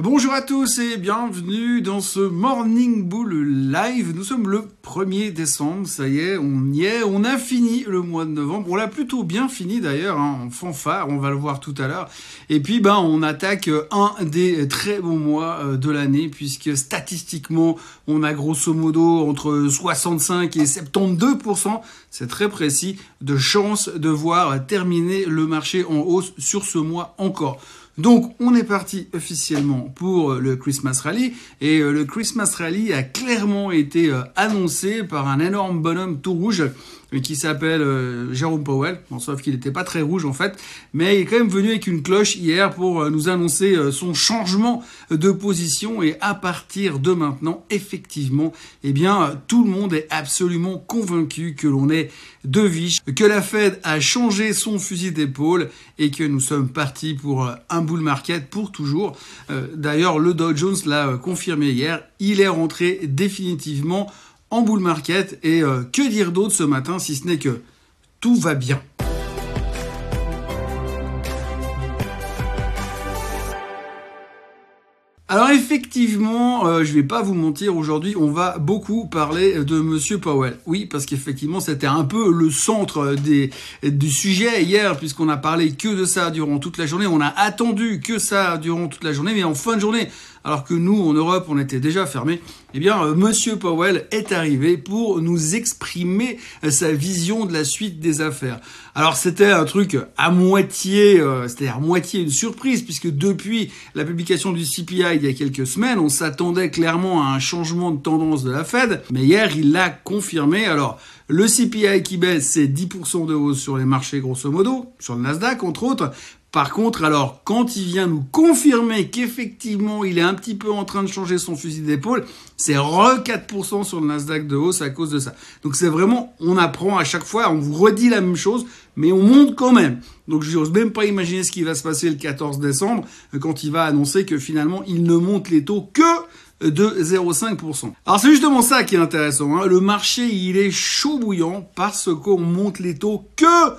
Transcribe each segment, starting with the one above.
Bonjour à tous et bienvenue dans ce Morning Bull Live. Nous sommes le 1er décembre, ça y est, on y est, on a fini le mois de novembre. On l'a plutôt bien fini d'ailleurs, hein, en fanfare, on va le voir tout à l'heure. Et puis ben on attaque un des très bons mois euh, de l'année puisque statistiquement on a grosso modo entre 65 et 72%, c'est très précis, de chance de voir terminer le marché en hausse sur ce mois encore. Donc on est parti officiellement pour le Christmas Rally et euh, le Christmas Rally a clairement été euh, annoncé par un énorme bonhomme tout rouge qui s'appelle euh, Jérôme Powell, bon, sauf qu'il n'était pas très rouge en fait, mais il est quand même venu avec une cloche hier pour euh, nous annoncer euh, son changement de position. Et à partir de maintenant, effectivement, eh bien, tout le monde est absolument convaincu que l'on est de viche, que la Fed a changé son fusil d'épaule et que nous sommes partis pour un bull market pour toujours. D'ailleurs, le Dow Jones l'a confirmé hier, il est rentré définitivement en bull market. Et euh, que dire d'autre ce matin si ce n'est que tout va bien. Alors effectivement, euh, je vais pas vous mentir, aujourd'hui on va beaucoup parler de Monsieur Powell. Oui, parce qu'effectivement c'était un peu le centre des, du sujet hier, puisqu'on a parlé que de ça durant toute la journée. On a attendu que ça durant toute la journée, mais en fin de journée, alors que nous, en Europe, on était déjà fermés, eh bien, euh, Monsieur Powell est arrivé pour nous exprimer euh, sa vision de la suite des affaires. Alors, c'était un truc à moitié, euh, c'était à moitié une surprise, puisque depuis la publication du CPI il y a quelques semaines, on s'attendait clairement à un changement de tendance de la Fed, mais hier, il l'a confirmé. Alors, le CPI qui baisse, c'est 10% de hausse sur les marchés, grosso modo, sur le Nasdaq, entre autres. Par contre, alors, quand il vient nous confirmer qu'effectivement, il est un petit peu en train de changer son fusil d'épaule, c'est re 4% sur le Nasdaq de hausse à cause de ça. Donc c'est vraiment, on apprend à chaque fois, on vous redit la même chose, mais on monte quand même. Donc je n'ose même pas imaginer ce qui va se passer le 14 décembre, quand il va annoncer que finalement, il ne monte les taux que de 0,5%. Alors c'est justement ça qui est intéressant. Hein. Le marché, il est chaud bouillant parce qu'on monte les taux que euh,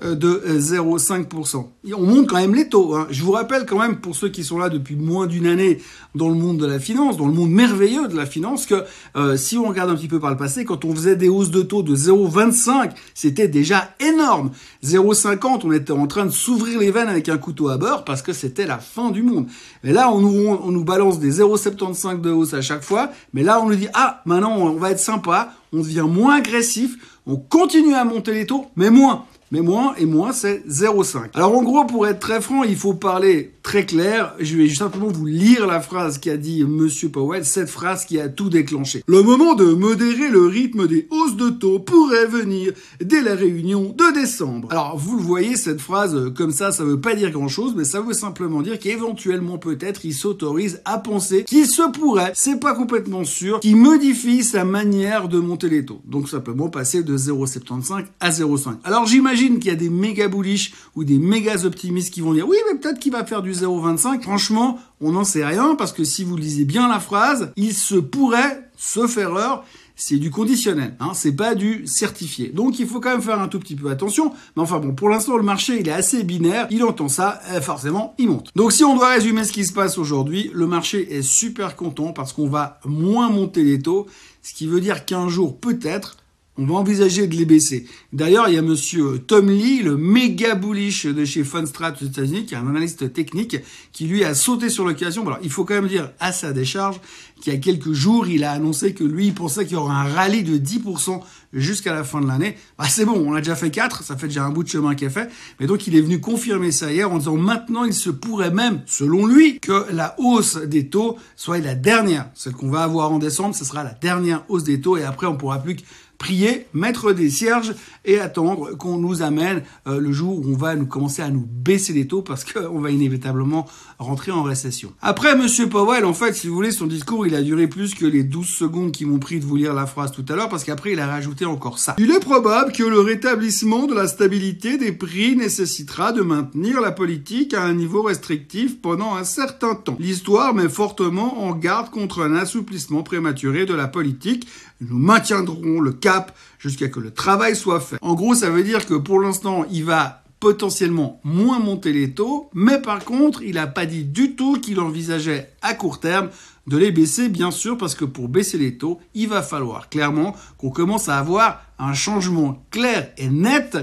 de 0,5%. On monte quand même les taux. Hein. Je vous rappelle quand même, pour ceux qui sont là depuis moins d'une année dans le monde de la finance, dans le monde merveilleux de la finance, que euh, si on regarde un petit peu par le passé, quand on faisait des hausses de taux de 0,25, c'était déjà énorme. 0,50, on était en train de s'ouvrir les veines avec un couteau à beurre parce que c'était la fin du monde. Mais là, on nous, on nous balance des 0,75 de hausse à chaque fois. Mais là, on nous dit, ah, maintenant, on va être sympa, on devient moins agressif, on continue à monter les taux, mais moins. Mais moins et moins, c'est 0,5. Alors en gros, pour être très franc, il faut parler très clair. Je vais simplement vous lire la phrase qu'a dit Monsieur Powell, cette phrase qui a tout déclenché. Le moment de modérer le rythme des hausses de taux pourrait venir dès la réunion de décembre. Alors vous le voyez, cette phrase euh, comme ça, ça veut pas dire grand chose, mais ça veut simplement dire qu'éventuellement peut-être il s'autorise à penser qu'il se pourrait, c'est pas complètement sûr, qu'il modifie sa manière de monter les taux. Donc simplement passer de 0,75 à 0,5. Alors j'imagine qu'il y a des méga bullish ou des méga optimistes qui vont dire oui, mais peut-être qu'il va faire du 0,25. Franchement, on n'en sait rien parce que si vous lisez bien la phrase, il se pourrait, sauf erreur, c'est du conditionnel, hein, c'est pas du certifié. Donc il faut quand même faire un tout petit peu attention. Mais enfin bon, pour l'instant le marché il est assez binaire, il entend ça, forcément il monte. Donc si on doit résumer ce qui se passe aujourd'hui, le marché est super content parce qu'on va moins monter les taux, ce qui veut dire qu'un jour peut-être on va envisager de les baisser. D'ailleurs, il y a monsieur Tom Lee, le méga bullish de chez Fundstrat aux États-Unis, qui est un analyste technique, qui lui a sauté sur l'occasion. Alors, il faut quand même dire à sa décharge qu'il y a quelques jours, il a annoncé que lui, il pensait qu'il y aurait un rallye de 10% jusqu'à la fin de l'année. Bah, c'est bon, on a déjà fait 4, ça fait déjà un bout de chemin qui est fait. Mais donc, il est venu confirmer ça hier en disant maintenant, il se pourrait même, selon lui, que la hausse des taux soit la dernière. Celle qu'on va avoir en décembre, ce sera la dernière hausse des taux et après, on pourra plus que prier, mettre des cierges et attendre qu'on nous amène euh, le jour où on va nous commencer à nous baisser les taux parce qu'on va inévitablement rentrer en récession. Après, Monsieur Powell, en fait, si vous voulez, son discours, il a duré plus que les 12 secondes qui m'ont pris de vous lire la phrase tout à l'heure parce qu'après, il a rajouté encore ça. Il est probable que le rétablissement de la stabilité des prix nécessitera de maintenir la politique à un niveau restrictif pendant un certain temps. L'histoire met fortement en garde contre un assouplissement prématuré de la politique. Nous maintiendrons le cap jusqu'à que le travail soit fait. En gros, ça veut dire que pour l'instant, il va potentiellement moins monter les taux, mais par contre, il n'a pas dit du tout qu'il envisageait à court terme de les baisser, bien sûr, parce que pour baisser les taux, il va falloir clairement qu'on commence à avoir un changement clair et net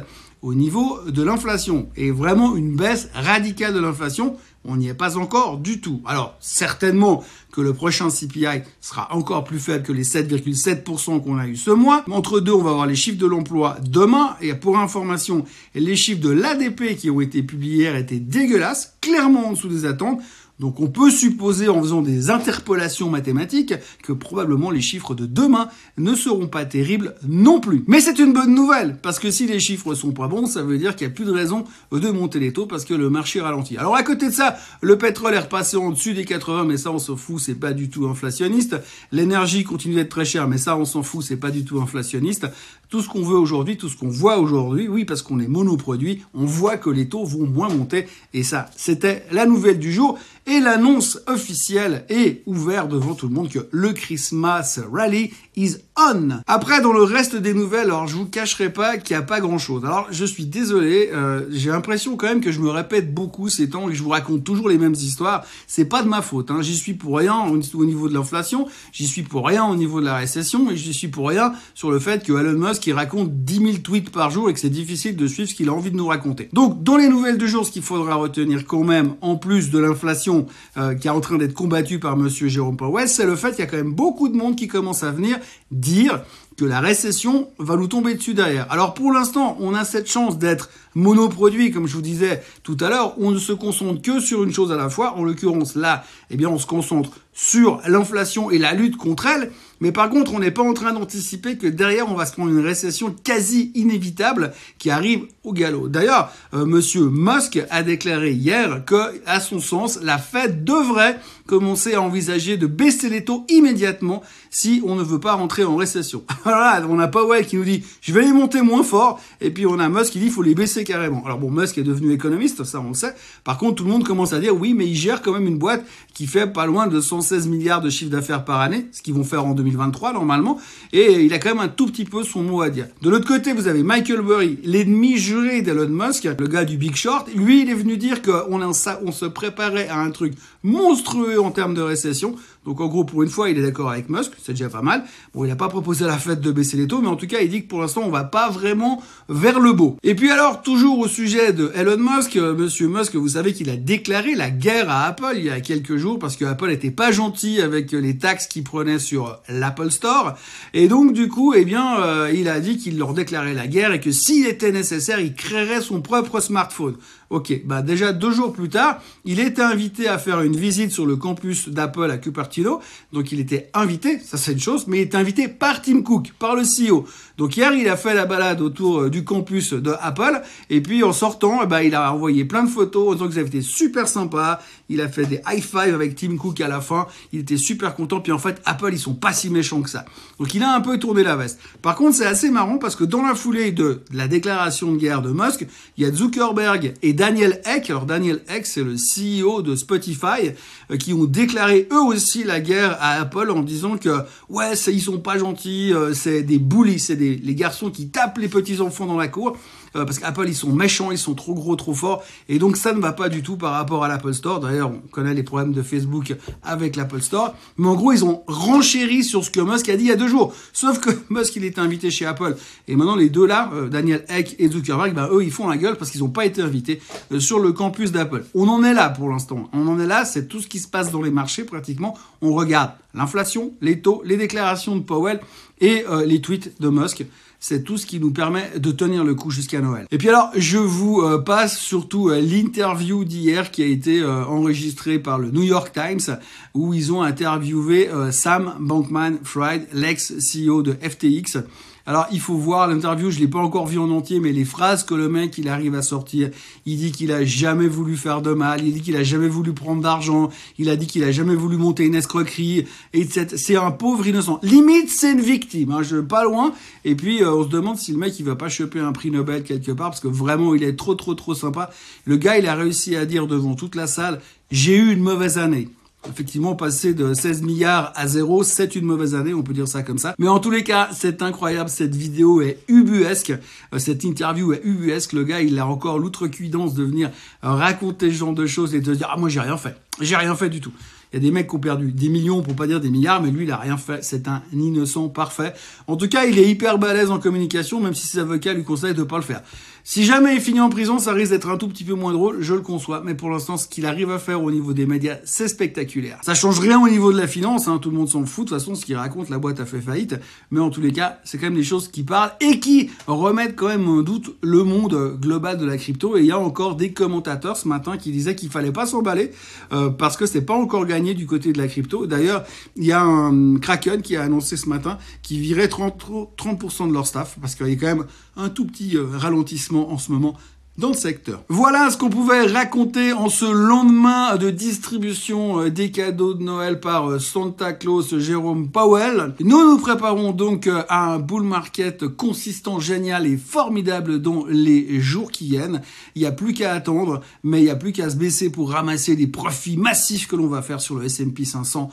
au niveau de l'inflation et vraiment une baisse radicale de l'inflation. On n'y est pas encore du tout. Alors certainement que le prochain CPI sera encore plus faible que les 7,7% qu'on a eu ce mois. Entre deux, on va avoir les chiffres de l'emploi demain. Et pour information, les chiffres de l'ADP qui ont été publiés hier étaient dégueulasses, clairement en dessous des attentes. Donc on peut supposer en faisant des interpolations mathématiques que probablement les chiffres de demain ne seront pas terribles non plus. Mais c'est une bonne nouvelle parce que si les chiffres sont pas bons, ça veut dire qu'il n'y a plus de raison de monter les taux parce que le marché ralentit. Alors à côté de ça, le pétrole est repassé en dessus des 80 mais ça on s'en fout, c'est pas du tout inflationniste. L'énergie continue d'être très chère mais ça on s'en fout, c'est pas du tout inflationniste. Tout ce qu'on veut aujourd'hui, tout ce qu'on voit aujourd'hui, oui parce qu'on est monoproduit, on voit que les taux vont moins monter et ça c'était la nouvelle du jour. Et l'annonce officielle est ouverte devant tout le monde que le Christmas Rally is on. Après, dans le reste des nouvelles, alors je vous cacherai pas qu'il n'y a pas grand chose. Alors, je suis désolé, euh, j'ai l'impression quand même que je me répète beaucoup ces temps et que je vous raconte toujours les mêmes histoires. C'est pas de ma faute, hein. J'y suis pour rien au niveau de l'inflation, j'y suis pour rien au niveau de la récession et j'y suis pour rien sur le fait que Elon Musk il raconte 10 000 tweets par jour et que c'est difficile de suivre ce qu'il a envie de nous raconter. Donc, dans les nouvelles du jour, ce qu'il faudra retenir quand même, en plus de l'inflation euh, qui est en train d'être combattu par Monsieur Jérôme Powell, c'est le fait qu'il y a quand même beaucoup de monde qui commence à venir dire que la récession va nous tomber dessus derrière. Alors pour l'instant, on a cette chance d'être monoproduit, comme je vous disais tout à l'heure, on ne se concentre que sur une chose à la fois. En l'occurrence, là, eh bien, on se concentre sur l'inflation et la lutte contre elle. Mais par contre, on n'est pas en train d'anticiper que derrière, on va se prendre une récession quasi inévitable qui arrive au galop. D'ailleurs, euh, Monsieur Musk a déclaré hier que, à son sens, la Fed devrait commencer à envisager de baisser les taux immédiatement si on ne veut pas rentrer en récession. voilà, on a Powell qui nous dit je vais les monter moins fort, et puis on a Musk qui dit il faut les baisser carrément. Alors bon, Musk est devenu économiste, ça on le sait. Par contre, tout le monde commence à dire oui, mais il gère quand même une boîte qui fait pas loin de 116 milliards de chiffre d'affaires par année, ce qu'ils vont faire en 2023 normalement, et il a quand même un tout petit peu son mot à dire. De l'autre côté, vous avez Michael Burry, l'ennemi juré d'Elon Musk, le gars du Big Short. Lui, il est venu dire qu'on on se préparait à un truc monstrueux en termes de récession. Donc en gros, pour une fois, il est d'accord avec Musk, c'est déjà pas mal. Bon, il n'a pas proposé à la fête de baisser les taux, mais en tout cas, il dit que pour l'instant, on va pas vraiment vers le beau. Et puis alors, toujours au sujet de Elon Musk, euh, Monsieur Musk, vous savez qu'il a déclaré la guerre à Apple il y a quelques jours parce que Apple était pas gentil avec les taxes qu'il prenait sur l'Apple Store. Et donc du coup, eh bien, euh, il a dit qu'il leur déclarait la guerre et que s'il était nécessaire, il créerait son propre smartphone. Ok, bah déjà deux jours plus tard, il était invité à faire une visite sur le campus d'Apple à Cupertino. Donc il était invité, ça c'est une chose, mais il était invité par Tim Cook, par le CEO. Donc hier, il a fait la balade autour euh, du campus de Apple. Et puis en sortant, bah, il a envoyé plein de photos en disant que ça avait été super sympa. Il a fait des high five avec Tim Cook à la fin. Il était super content. Puis en fait, Apple, ils sont pas si méchants que ça. Donc il a un peu tourné la veste. Par contre, c'est assez marrant parce que dans la foulée de la déclaration de guerre de Musk, il y a Zuckerberg et Daniel Eck, alors Daniel Eck, c'est le CEO de Spotify, euh, qui ont déclaré eux aussi la guerre à Apple en disant que ouais, ils sont pas gentils, euh, c'est des bullies, c'est les garçons qui tapent les petits enfants dans la cour. Euh, parce qu'Apple, ils sont méchants, ils sont trop gros, trop forts, et donc ça ne va pas du tout par rapport à l'Apple Store. D'ailleurs, on connaît les problèmes de Facebook avec l'Apple Store, mais en gros, ils ont renchéri sur ce que Musk a dit il y a deux jours. Sauf que Musk, il était invité chez Apple, et maintenant les deux là, euh, Daniel Eck et Zuckerberg, ben, eux, ils font la gueule parce qu'ils n'ont pas été invités euh, sur le campus d'Apple. On en est là pour l'instant. On en est là, c'est tout ce qui se passe dans les marchés pratiquement. On regarde l'inflation, les taux, les déclarations de Powell et les tweets de Musk c'est tout ce qui nous permet de tenir le coup jusqu'à Noël. Et puis alors, je vous euh, passe surtout euh, l'interview d'hier qui a été euh, enregistrée par le New York Times où ils ont interviewé Sam Bankman-Fried, l'ex-CEO de FTX. Alors, il faut voir l'interview, je l'ai pas encore vu en entier, mais les phrases que le mec, il arrive à sortir, il dit qu'il a jamais voulu faire de mal, il dit qu'il a jamais voulu prendre d'argent, il a dit qu'il a jamais voulu monter une escroquerie, etc. C'est un pauvre innocent. Limite, c'est une victime, hein, je, pas loin. Et puis, euh, on se demande si le mec, il va pas choper un prix Nobel quelque part, parce que vraiment, il est trop, trop, trop sympa. Le gars, il a réussi à dire devant toute la salle, j'ai eu une mauvaise année. Effectivement, passer de 16 milliards à zéro, c'est une mauvaise année, on peut dire ça comme ça. Mais en tous les cas, c'est incroyable, cette vidéo est ubuesque, euh, cette interview est ubuesque. Le gars, il a encore l'outrecuidance de venir euh, raconter ce genre de choses et de dire, ah, moi, j'ai rien fait. J'ai rien fait du tout. Il y a des mecs qui ont perdu des millions, pour pas dire des milliards, mais lui, il a rien fait. C'est un innocent parfait. En tout cas, il est hyper balèze en communication, même si ses avocats lui conseillent de pas le faire. Si jamais il finit en prison, ça risque d'être un tout petit peu moins drôle, je le conçois. Mais pour l'instant, ce qu'il arrive à faire au niveau des médias, c'est spectaculaire. Ça change rien au niveau de la finance, hein, tout le monde s'en fout. De toute façon, ce qu'il raconte, la boîte a fait faillite. Mais en tous les cas, c'est quand même des choses qui parlent et qui remettent quand même en doute le monde global de la crypto. Et il y a encore des commentateurs ce matin qui disaient qu'il fallait pas s'emballer euh, parce que c'est pas encore gagné du côté de la crypto. D'ailleurs, il y a un Kraken qui a annoncé ce matin qu'il virait 30%, 30 de leur staff parce qu'il y a quand même un tout petit euh, ralentissement en ce moment dans le secteur. Voilà ce qu'on pouvait raconter en ce lendemain de distribution euh, des cadeaux de Noël par euh, Santa Claus Jérôme Powell. Nous nous préparons donc à un bull market consistant, génial et formidable dans les jours qui viennent. Il n'y a plus qu'à attendre, mais il n'y a plus qu'à se baisser pour ramasser les profits massifs que l'on va faire sur le S&P 500,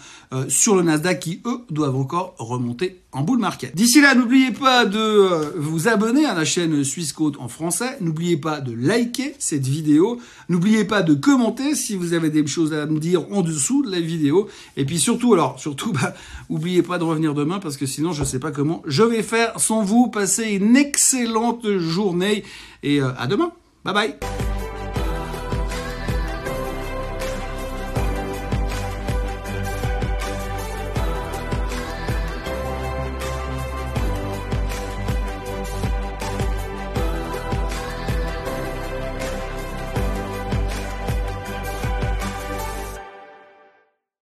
sur le Nasdaq qui eux doivent encore remonter en bull market. D'ici là, n'oubliez pas de euh, vous abonner à la chaîne Suisse Côte en français. N'oubliez pas de liker cette vidéo. N'oubliez pas de commenter si vous avez des choses à me dire en dessous de la vidéo. Et puis surtout, alors, surtout, bah, n'oubliez pas de revenir demain parce que sinon, je ne sais pas comment je vais faire sans vous. Passez une excellente journée et euh, à demain. Bye bye